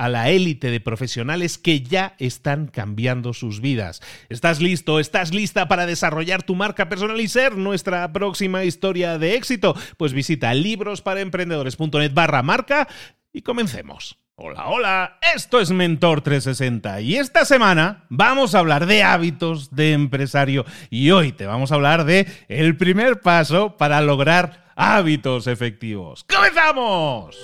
a la élite de profesionales que ya están cambiando sus vidas. ¿Estás listo? ¿Estás lista para desarrollar tu marca personal y ser nuestra próxima historia de éxito? Pues visita librosparaemprendedores.net barra marca y comencemos. Hola, hola, esto es Mentor 360 y esta semana vamos a hablar de hábitos de empresario y hoy te vamos a hablar de el primer paso para lograr hábitos efectivos. ¡Comenzamos!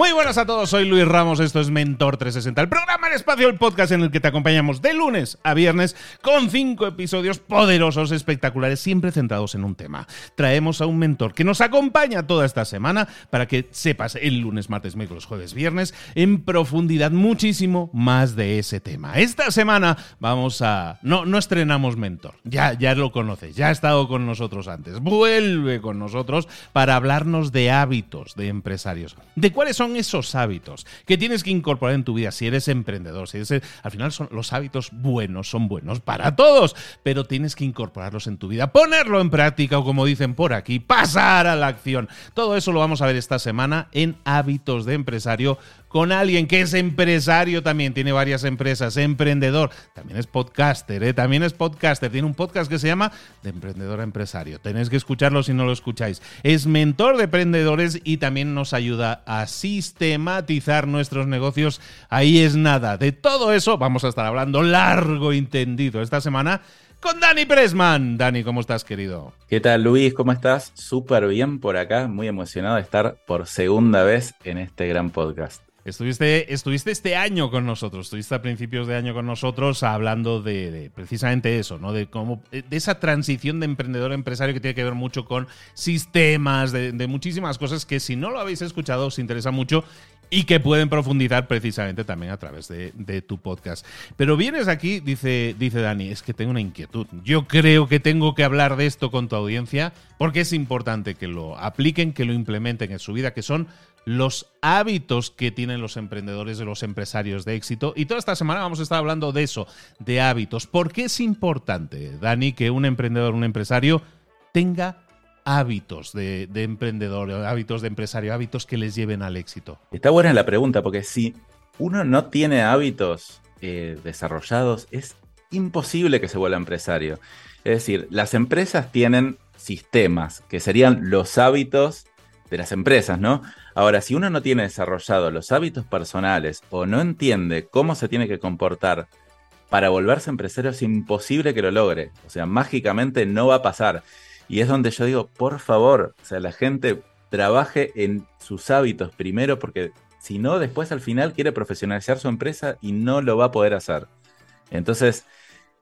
Muy buenas a todos, soy Luis Ramos, esto es Mentor 360, el programa El Espacio, el podcast en el que te acompañamos de lunes a viernes con cinco episodios poderosos, espectaculares, siempre centrados en un tema. Traemos a un mentor que nos acompaña toda esta semana para que sepas el lunes, martes, miércoles, jueves, viernes en profundidad muchísimo más de ese tema. Esta semana vamos a... No, no estrenamos mentor, ya, ya lo conoces, ya ha estado con nosotros antes, vuelve con nosotros para hablarnos de hábitos de empresarios, de cuáles son esos hábitos que tienes que incorporar en tu vida si eres emprendedor? Si eres, al final son los hábitos buenos, son buenos para todos, pero tienes que incorporarlos en tu vida, ponerlo en práctica o como dicen por aquí, pasar a la acción. Todo eso lo vamos a ver esta semana en Hábitos de Empresario con alguien que es empresario también, tiene varias empresas, emprendedor, también es podcaster, ¿eh? también es podcaster, tiene un podcast que se llama De Emprendedor a Empresario. Tenéis que escucharlo si no lo escucháis. Es mentor de emprendedores y también nos ayuda a sistematizar nuestros negocios. Ahí es nada. De todo eso vamos a estar hablando largo y tendido esta semana con Dani Pressman. Dani, ¿cómo estás, querido? ¿Qué tal, Luis? ¿Cómo estás? Súper bien por acá, muy emocionado de estar por segunda vez en este gran podcast. Estuviste, estuviste este año con nosotros, estuviste a principios de año con nosotros hablando de, precisamente eso, ¿no? De cómo, de esa transición de emprendedor empresario que tiene que ver mucho con sistemas, de, muchísimas cosas que si no lo habéis escuchado os interesa mucho y que pueden profundizar precisamente también a través de, tu podcast. Pero vienes aquí, dice, dice Dani, es que tengo una inquietud. Yo creo que tengo que hablar de esto con tu audiencia porque es importante que lo apliquen, que lo implementen en su vida, que son los hábitos que tienen los emprendedores y los empresarios de éxito. Y toda esta semana vamos a estar hablando de eso, de hábitos. ¿Por qué es importante, Dani, que un emprendedor, un empresario tenga hábitos de, emprendedor, hábitos de empresario, hábitos que les lleven al éxito? Está buena la pregunta, porque si uno no tiene hábitos eh, desarrollados, es imposible que se vuelva empresario. Es decir, las empresas tienen sistemas, que serían los hábitos de las empresas, ¿no? Ahora, si uno no tiene desarrollado los hábitos personales o no entiende cómo se tiene que comportar para volverse empresario, es imposible que lo logre. O sea, mágicamente no va a pasar. Y es donde yo digo, por favor, o sea, la gente trabaje en sus hábitos primero porque si no, después al final quiere profesionalizar su empresa y no lo va a poder hacer. Entonces,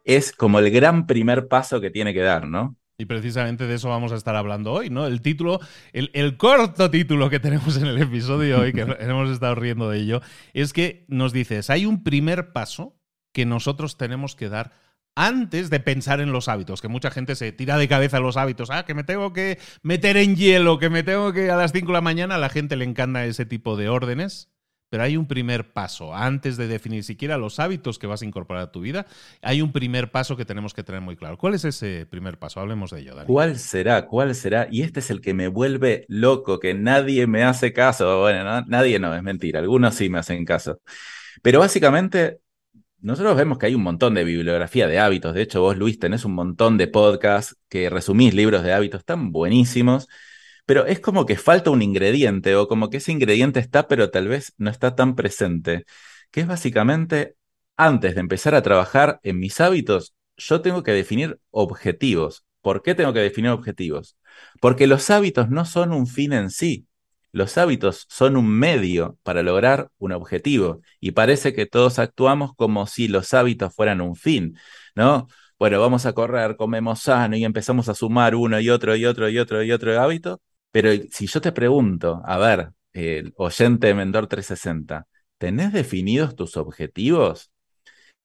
es como el gran primer paso que tiene que dar, ¿no? Y precisamente de eso vamos a estar hablando hoy, ¿no? El título, el, corto título que tenemos en el episodio hoy, que hemos estado riendo de ello, es que nos dices, hay un primer paso que nosotros tenemos que dar antes de pensar en los hábitos, que mucha gente se tira de cabeza los hábitos, ah, que me tengo que meter en hielo, que me tengo que a las 5 de la mañana, a la gente le encanta ese tipo de órdenes. Pero hay un primer paso. Antes de definir siquiera los hábitos que vas a incorporar a tu vida, hay un primer paso que tenemos que tener muy claro. ¿Cuál es ese primer paso? Hablemos de ello, Dani. ¿Cuál será? ¿Cuál será? Y este es el que me vuelve loco, que nadie me hace caso. Bueno, nadie no, es mentira. Algunos sí me hacen caso. Pero básicamente, nosotros vemos que hay un montón de bibliografía de hábitos. De hecho, vos, Luis, tenés un montón de podcasts que resumís libros de hábitos tan buenísimos pero es como que falta un ingrediente o como que ese ingrediente está, pero tal vez no está tan presente, que es básicamente, antes de empezar a trabajar en mis hábitos, yo tengo que definir objetivos. ¿Por qué tengo que definir objetivos? Porque los hábitos no son un fin en sí. Los hábitos son un medio para lograr un objetivo y parece que todos actuamos como si los hábitos fueran un fin, ¿no? Bueno, vamos a correr, comemos sano y empezamos a sumar uno y otro y otro y otro y otro hábito pero si yo te pregunto, a ver, oyente de Mentor 360, ¿tenés definidos tus objetivos?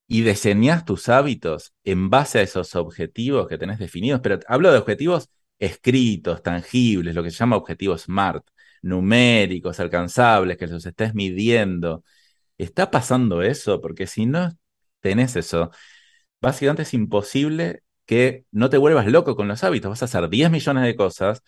Y diseñás tus hábitos en base a esos objetivos que tenés definidos, pero hablo de objetivos escritos, tangibles, lo que se llama objetivos SMART, numéricos, alcanzables, que los estés midiendo. ¿Está pasando eso? Porque si no tenés eso, básicamente es imposible que no te vuelvas loco con los hábitos. Vas a hacer 10 millones de cosas,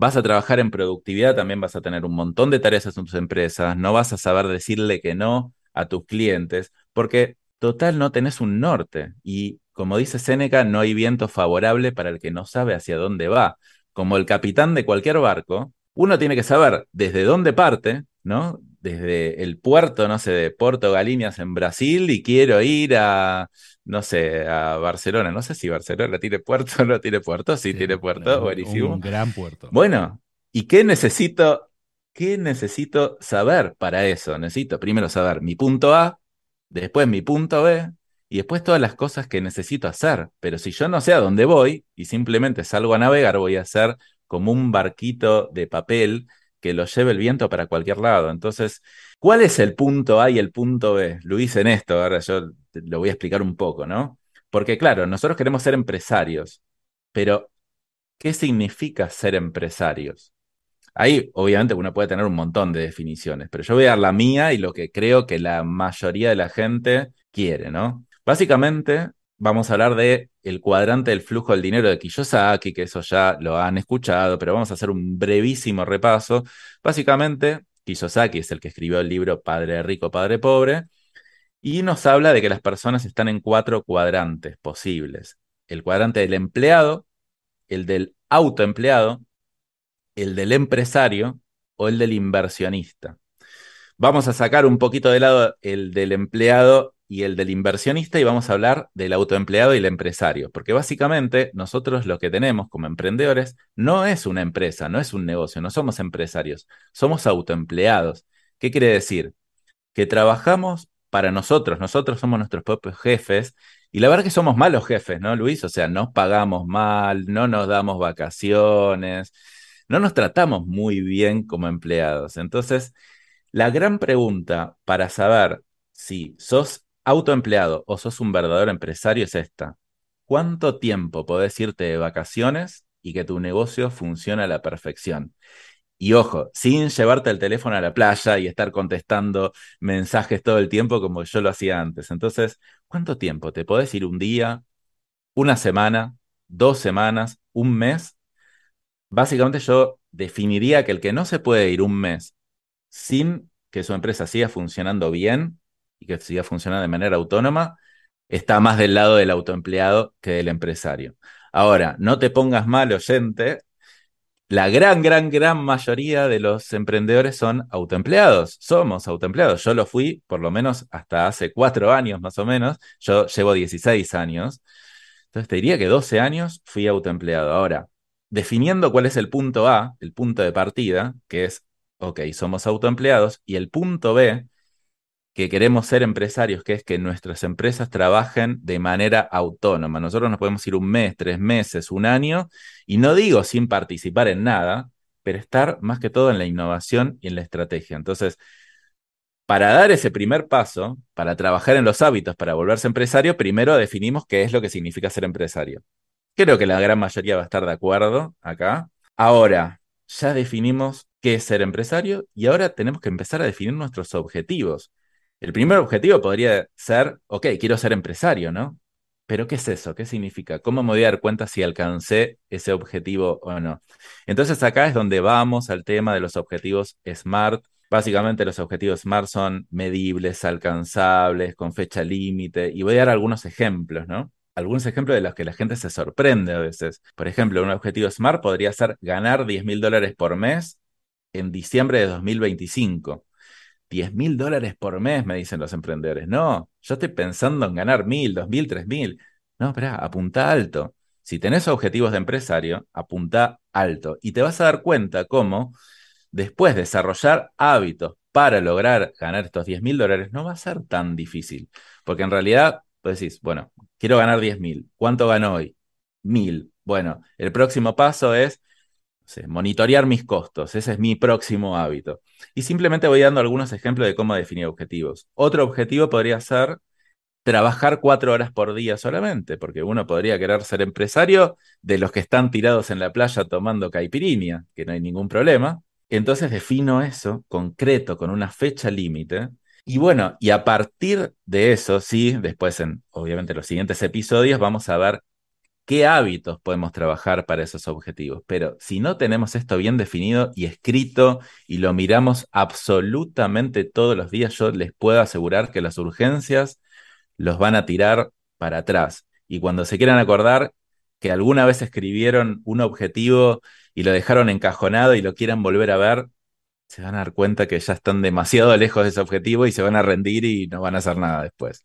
vas a trabajar en productividad, también vas a tener un montón de tareas en tus empresas, no vas a saber decirle que no a tus clientes, porque total no tenés un norte. Y como dice Séneca, no hay viento favorable para el que no sabe hacia dónde va. Como el capitán de cualquier barco, uno tiene que saber desde dónde parte, ¿no? Desde el puerto, no sé, de Porto Galiñas en Brasil y quiero ir a, no sé, a Barcelona. No sé si Barcelona tiene puerto o no tiene puerto. Sí, tiene puerto, buenísimo. Un gran puerto. Bueno, ¿y qué necesito? ¿Qué necesito saber para eso? Necesito primero saber mi punto A, después mi punto B y después todas las cosas que necesito hacer. Pero si yo no sé a dónde voy y simplemente salgo a navegar, voy a ser como un barquito de papel que lo lleve el viento para cualquier lado. Entonces, ¿cuál es el punto A y el punto B? Luis, en esto, ahora yo lo voy a explicar un poco, ¿no? Porque claro, nosotros queremos ser empresarios, pero ¿qué significa ser empresarios? Ahí, obviamente, uno puede tener un montón de definiciones, pero yo voy a dar la mía y lo que creo que la mayoría de la gente quiere, ¿no? Básicamente, vamos a hablar de el cuadrante del flujo del dinero de Kiyosaki, que eso ya lo han escuchado, pero vamos a hacer un brevísimo repaso. Básicamente, Kiyosaki es el que escribió el libro Padre Rico, Padre Pobre, y nos habla de que las personas están en cuatro cuadrantes posibles. El cuadrante del empleado, el del autoempleado, el del empresario o el del inversionista. Vamos a sacar un poquito de lado el del empleado y el del inversionista y vamos a hablar del autoempleado y el empresario, porque básicamente nosotros lo que tenemos como emprendedores no es una empresa, no es un negocio, no somos empresarios, somos autoempleados. ¿Qué quiere decir? Que trabajamos para nosotros, nosotros somos nuestros propios jefes y la verdad que somos malos jefes, ¿no, Luis? O sea, nos pagamos mal, no nos damos vacaciones, no nos tratamos muy bien como empleados. Entonces, la gran pregunta para saber si sos autoempleado o sos un verdadero empresario es esta. ¿Cuánto tiempo podés irte de vacaciones y que tu negocio funcione a la perfección? Y ojo, sin llevarte el teléfono a la playa y estar contestando mensajes todo el tiempo como yo lo hacía antes. Entonces, ¿cuánto tiempo? ¿Te podés ir un día, una semana, dos semanas, un mes? Básicamente yo definiría que el que no se puede ir un mes sin que su empresa siga funcionando bien y que siga funcionando de manera autónoma, está más del lado del autoempleado que del empresario. Ahora, no te pongas mal, oyente, la gran, gran, gran mayoría de los emprendedores son autoempleados. Somos autoempleados. Yo lo fui por lo menos hasta hace cuatro años más o menos. Yo llevo 16 años. Entonces te diría que 12 años fui autoempleado. Ahora, definiendo cuál es el punto A, el punto de partida, que es, ok, somos autoempleados, y el punto B, que queremos ser empresarios, que es que nuestras empresas trabajen de manera autónoma. Nosotros nos podemos ir un mes, tres meses, un año, y no digo sin participar en nada, pero estar más que todo en la innovación y en la estrategia. Entonces, para dar ese primer paso, para trabajar en los hábitos, para volverse empresario, primero definimos qué es lo que significa ser empresario. Creo que la gran mayoría va a estar de acuerdo acá. Ahora, ya definimos qué es ser empresario y ahora tenemos que empezar a definir nuestros objetivos. El primer objetivo podría ser, ok, quiero ser empresario, ¿no? Pero ¿qué es eso? ¿Qué significa? ¿Cómo me voy a dar cuenta si alcancé ese objetivo o no? Entonces acá es donde vamos al tema de los objetivos SMART. Básicamente los objetivos SMART son medibles, alcanzables, con fecha límite, y voy a dar algunos ejemplos, ¿no? algunos ejemplos de los que la gente se sorprende a veces. Por ejemplo, un objetivo SMART podría ser ganar 10 mil dólares por mes en diciembre de 2025. 10 mil dólares por mes, me dicen los emprendedores. No, yo estoy pensando en ganar mil, dos mil, tres mil. No, espera, apunta alto. Si tenés objetivos de empresario, apunta alto. Y te vas a dar cuenta cómo después desarrollar hábitos para lograr ganar estos 10 mil dólares no va a ser tan difícil. Porque en realidad, pues decís, bueno, quiero ganar 10 mil. ¿Cuánto gano hoy? Mil. Bueno, el próximo paso es monitorear mis costos, ese es mi próximo hábito. Y simplemente voy dando algunos ejemplos de cómo definir objetivos. Otro objetivo podría ser trabajar cuatro horas por día solamente, porque uno podría querer ser empresario de los que están tirados en la playa tomando caipirinha, que no hay ningún problema. Entonces defino eso concreto, con una fecha límite. Y bueno, y a partir de eso, sí, después en obviamente los siguientes episodios vamos a ver qué hábitos podemos trabajar para esos objetivos. Pero si no tenemos esto bien definido y escrito y lo miramos absolutamente todos los días, yo les puedo asegurar que las urgencias los van a tirar para atrás. Y cuando se quieran acordar que alguna vez escribieron un objetivo y lo dejaron encajonado y lo quieran volver a ver, se van a dar cuenta que ya están demasiado lejos de ese objetivo y se van a rendir y no van a hacer nada después.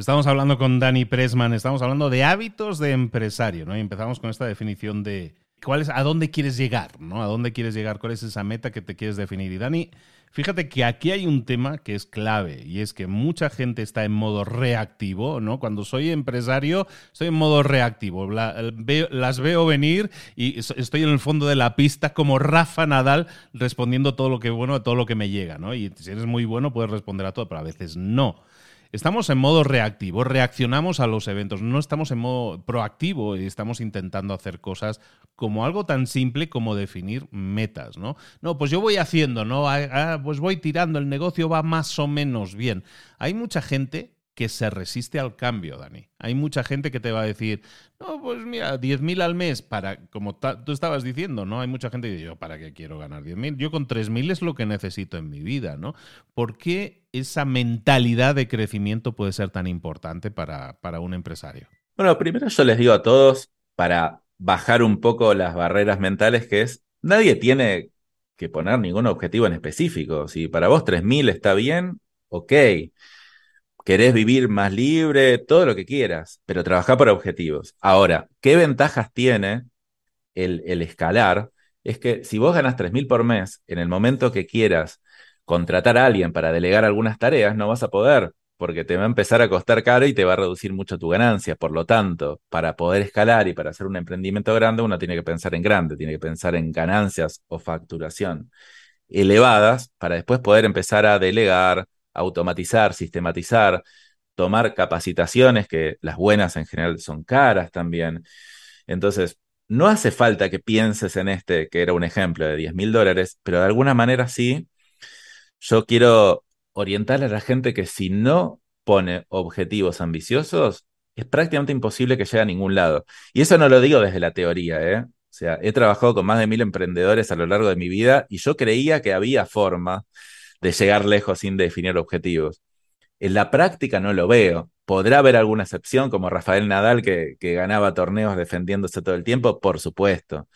Estamos hablando con Dani Pressman, estamos hablando de hábitos de empresario, ¿no? Y empezamos con esta definición de cuál es, a dónde quieres llegar, ¿no? A dónde quieres llegar, cuál es esa meta que te quieres definir. Y Dani, fíjate que aquí hay un tema que es clave y es que mucha gente está en modo reactivo, ¿no? Cuando soy empresario, estoy en modo reactivo. las veo venir y estoy en el fondo de la pista como Rafa Nadal respondiendo todo lo que bueno, a todo lo que me llega, ¿no? Y si eres muy bueno puedes responder a todo, pero a veces no. Estamos en modo reactivo, reaccionamos a los eventos, no estamos en modo proactivo y estamos intentando hacer cosas como algo tan simple como definir metas, ¿no? No, pues yo voy haciendo, ¿no? Ah, ah, pues voy tirando, el negocio va más o menos bien. Hay mucha gente que se resiste al cambio, Dani. Hay mucha gente que te va a decir, no, pues mira, 10.000 al mes para, como tú estabas diciendo, ¿no? Hay mucha gente que dice, yo, ¿para qué quiero ganar 10.000? Yo con 3.000 es lo que necesito en mi vida, ¿no? ¿Por qué esa mentalidad de crecimiento puede ser tan importante para, para un empresario? Bueno, primero yo les digo a todos, para bajar un poco las barreras mentales, que es, nadie tiene que poner ningún objetivo en específico. Si para vos 3.000 está bien, ok querés vivir más libre, todo lo que quieras, pero trabajar por objetivos. Ahora, ¿qué ventajas tiene el, el escalar? Es que si vos ganas 3.000 por mes, en el momento que quieras contratar a alguien para delegar algunas tareas, no vas a poder, porque te va a empezar a costar caro y te va a reducir mucho tu ganancia. Por lo tanto, para poder escalar y para hacer un emprendimiento grande, uno tiene que pensar en grande, tiene que pensar en ganancias o facturación elevadas para después poder empezar a delegar, automatizar, sistematizar, tomar capacitaciones, que las buenas en general son caras también. Entonces, no hace falta que pienses en este, que era un ejemplo de 10 mil dólares, pero de alguna manera sí, yo quiero orientar a la gente que si no pone objetivos ambiciosos, es prácticamente imposible que llegue a ningún lado. Y eso no lo digo desde la teoría, ¿eh? O sea, he trabajado con más de mil emprendedores a lo largo de mi vida y yo creía que había forma de llegar lejos sin definir objetivos. En la práctica no lo veo. ¿Podrá haber alguna excepción como Rafael Nadal que, ganaba torneos defendiéndose todo el tiempo? Por supuesto.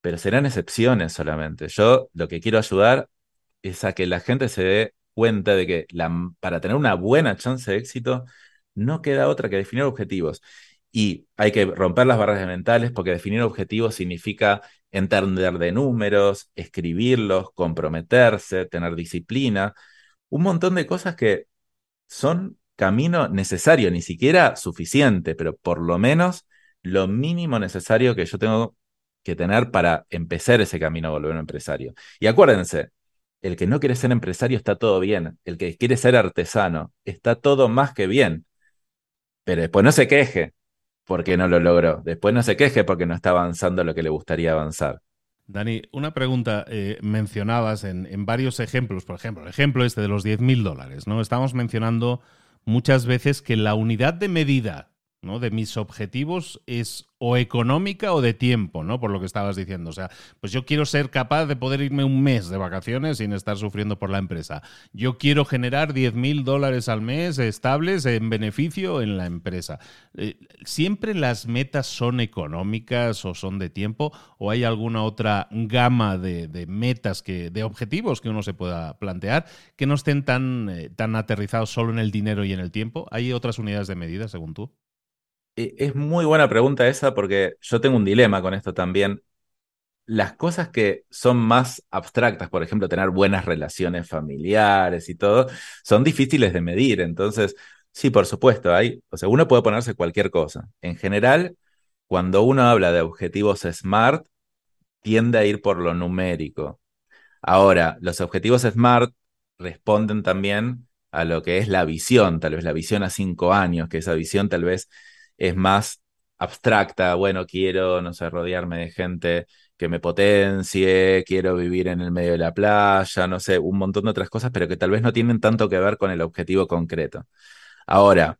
Pero serán excepciones solamente. Yo lo que quiero ayudar es a que la gente se dé cuenta de que para tener una buena chance de éxito no queda otra que definir objetivos. Y hay que romper las barreras mentales porque definir objetivos significa entender de números, escribirlos, comprometerse, tener disciplina, un montón de cosas que son camino necesario, ni siquiera suficiente, pero por lo menos lo mínimo necesario que yo tengo que tener para empezar ese camino a volver un empresario. Y acuérdense, el que no quiere ser empresario está todo bien, el que quiere ser artesano está todo más que bien, pero después no se queje porque no lo logró, después no se queje porque no está avanzando lo que le gustaría avanzar. Dani, una pregunta. Eh, mencionabas en, en, varios ejemplos, por ejemplo, el ejemplo este de los 10.000 dólares, ¿no? Estamos mencionando muchas veces que la unidad de medida ¿no? de mis objetivos es o económica o de tiempo, ¿no? Por lo que estabas diciendo. O sea, pues yo quiero ser capaz de poder irme un mes de vacaciones sin estar sufriendo por la empresa. Yo quiero generar 10 mil dólares al mes estables en beneficio en la empresa. Eh, ¿Siempre las metas son económicas o son de tiempo? ¿O hay alguna otra gama de, metas, que, de objetivos que uno se pueda plantear que no estén tan, eh, tan aterrizados solo en el dinero y en el tiempo? ¿Hay otras unidades de medida, según tú? Eh, es muy buena pregunta esa porque yo tengo un dilema con esto también. Las cosas que son más abstractas, por ejemplo, tener buenas relaciones familiares y todo, son difíciles de medir. Entonces, sí, por supuesto, hay, o sea, uno puede ponerse cualquier cosa. En general, cuando uno habla de objetivos SMART, tiende a ir por lo numérico. Ahora, los objetivos SMART responden también a lo que es la visión, tal vez la visión a cinco años, que esa visión tal vez es más abstracta, bueno, quiero, no sé, rodearme de gente que me potencie, quiero vivir en el medio de la playa, no sé, un montón de otras cosas, pero que tal vez no tienen tanto que ver con el objetivo concreto. Ahora,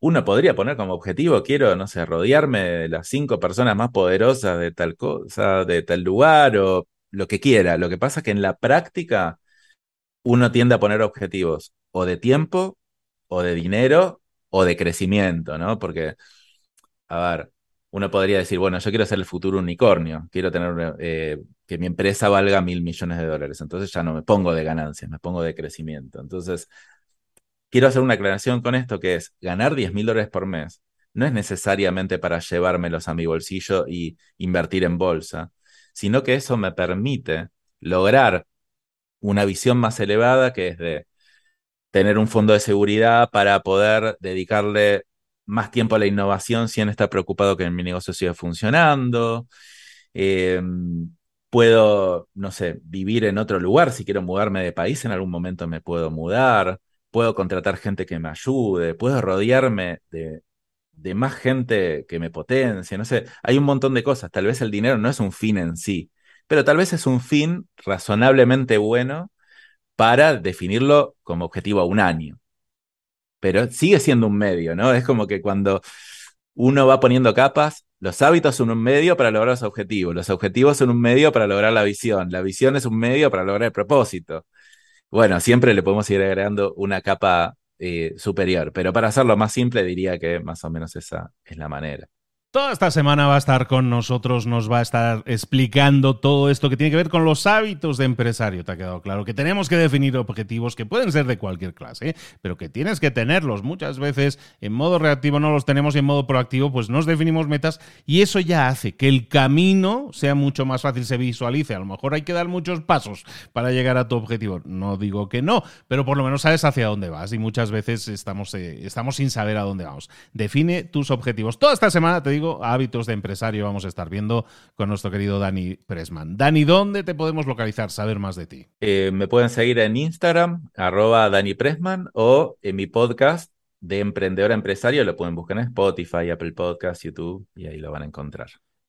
uno podría poner como objetivo, quiero, no sé, rodearme de las cinco personas más poderosas de tal cosa, de tal lugar o lo que quiera. Lo que pasa es que en la práctica uno tiende a poner objetivos o de tiempo o de dinero o de crecimiento, ¿no? Porque, a ver, uno podría decir, bueno, yo quiero ser el futuro unicornio, quiero tener eh, que mi empresa valga mil millones de dólares, entonces ya no me pongo de ganancias, me pongo de crecimiento. Entonces, quiero hacer una aclaración con esto que es, ganar 10 mil dólares por mes no es necesariamente para llevármelos a mi bolsillo y invertir en bolsa, sino que eso me permite lograr una visión más elevada que es de tener un fondo de seguridad para poder dedicarle más tiempo a la innovación si no está preocupado que mi negocio siga funcionando. Em, puedo, no sé, vivir en otro lugar. Si quiero mudarme de país, en algún momento me puedo mudar. Puedo contratar gente que me ayude. Puedo rodearme de, de más gente que me potencie. No sé, hay un montón de cosas. Tal vez el dinero no es un fin en sí, pero tal vez es un fin razonablemente bueno para definirlo como objetivo a un año. Pero sigue siendo un medio, ¿no? Es como que cuando uno va poniendo capas, los hábitos son un medio para lograr los objetivos, los objetivos son un medio para lograr la visión, la visión es un medio para lograr el propósito. Bueno, siempre le podemos ir agregando una capa eh, superior, pero para hacerlo más simple diría que más o menos esa es la manera. Toda esta semana va a estar con nosotros, nos va a estar explicando todo esto que tiene que ver con los hábitos de empresario. Te ha quedado claro que tenemos que definir objetivos que pueden ser de cualquier clase, pero que tienes que tenerlos. Muchas veces en modo reactivo no los tenemos y en modo proactivo pues nos definimos metas y eso ya hace que el camino sea mucho más fácil, se visualice. A lo mejor hay que dar muchos pasos para llegar a tu objetivo. No digo que no, pero por lo menos sabes hacia dónde vas y muchas veces estamos, eh, estamos sin saber a dónde vamos. Define tus objetivos. Toda esta semana te digo hábitos de empresario vamos a estar viendo con nuestro querido Dani Pressman. Dani, ¿dónde te podemos localizar, saber más de ti? Eh, me pueden seguir en Instagram, arroba Dani Pressman, o en mi podcast de Emprendedor Empresario, lo pueden buscar en Spotify, Apple Podcasts, YouTube, y ahí lo van a encontrar.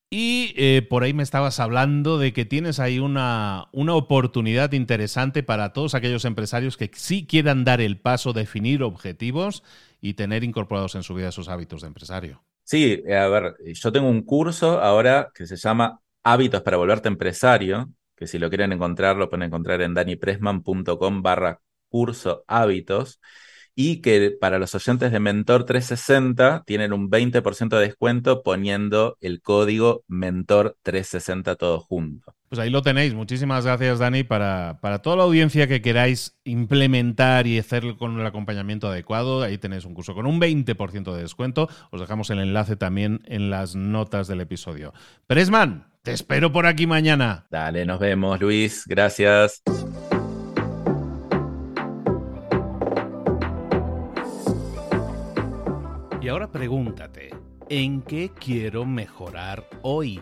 Y eh, por ahí me estabas hablando de que tienes ahí una, una, oportunidad interesante para todos aquellos empresarios que sí quieran dar el paso, definir objetivos y tener incorporados en su vida esos hábitos de empresario. Sí, eh, a ver, yo tengo un curso ahora que se llama Hábitos para volverte empresario, que si lo quieren encontrar, lo pueden encontrar en danipresman.com barra curso hábitos y que para los oyentes de Mentor 360 tienen un 20% de descuento poniendo el código Mentor 360 todo junto. Pues ahí lo tenéis. Muchísimas gracias, Dani, para, para toda la audiencia que queráis implementar y hacerlo con el acompañamiento adecuado. Ahí tenéis un curso con un 20% de descuento. Os dejamos el enlace también en las notas del episodio. Presman, te espero por aquí mañana. Dale, nos vemos, Luis. Gracias. Y ahora pregúntate, ¿en qué quiero mejorar hoy?